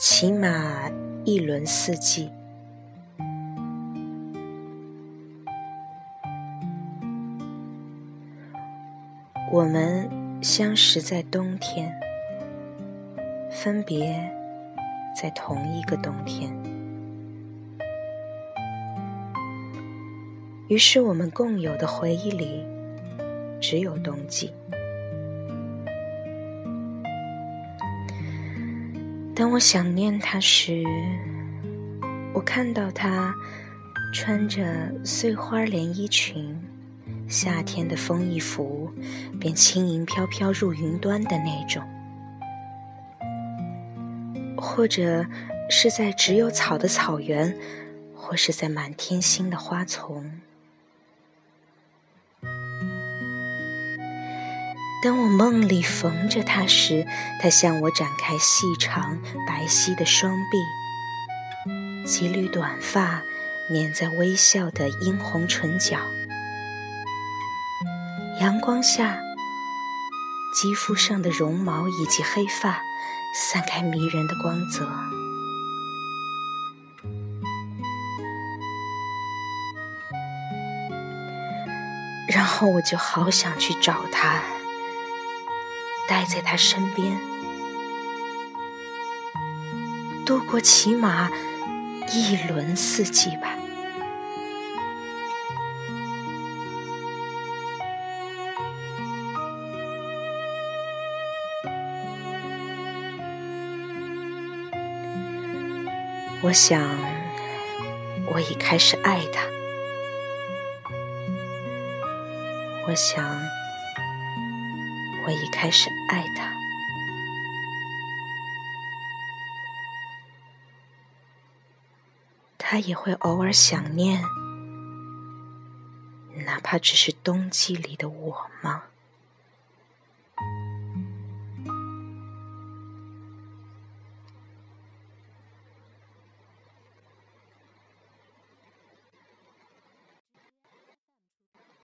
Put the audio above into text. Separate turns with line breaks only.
起码一轮四季。我们相识在冬天，分别在同一个冬天。于是，我们共有的回忆里只有冬季。当我想念他时，我看到他穿着碎花连衣裙。夏天的风一拂，便轻盈飘飘入云端的那种；或者是在只有草的草原，或是在满天星的花丛。当我梦里逢着他时，他向我展开细长白皙的双臂，几缕短发粘在微笑的殷红唇角。阳光下，肌肤上的绒毛以及黑发散开迷人的光泽，然后我就好想去找他，待在他身边，度过起码一轮四季吧。我想，我已开始爱他。我想，我已开始爱他。他也会偶尔想念，哪怕只是冬季里的我吗？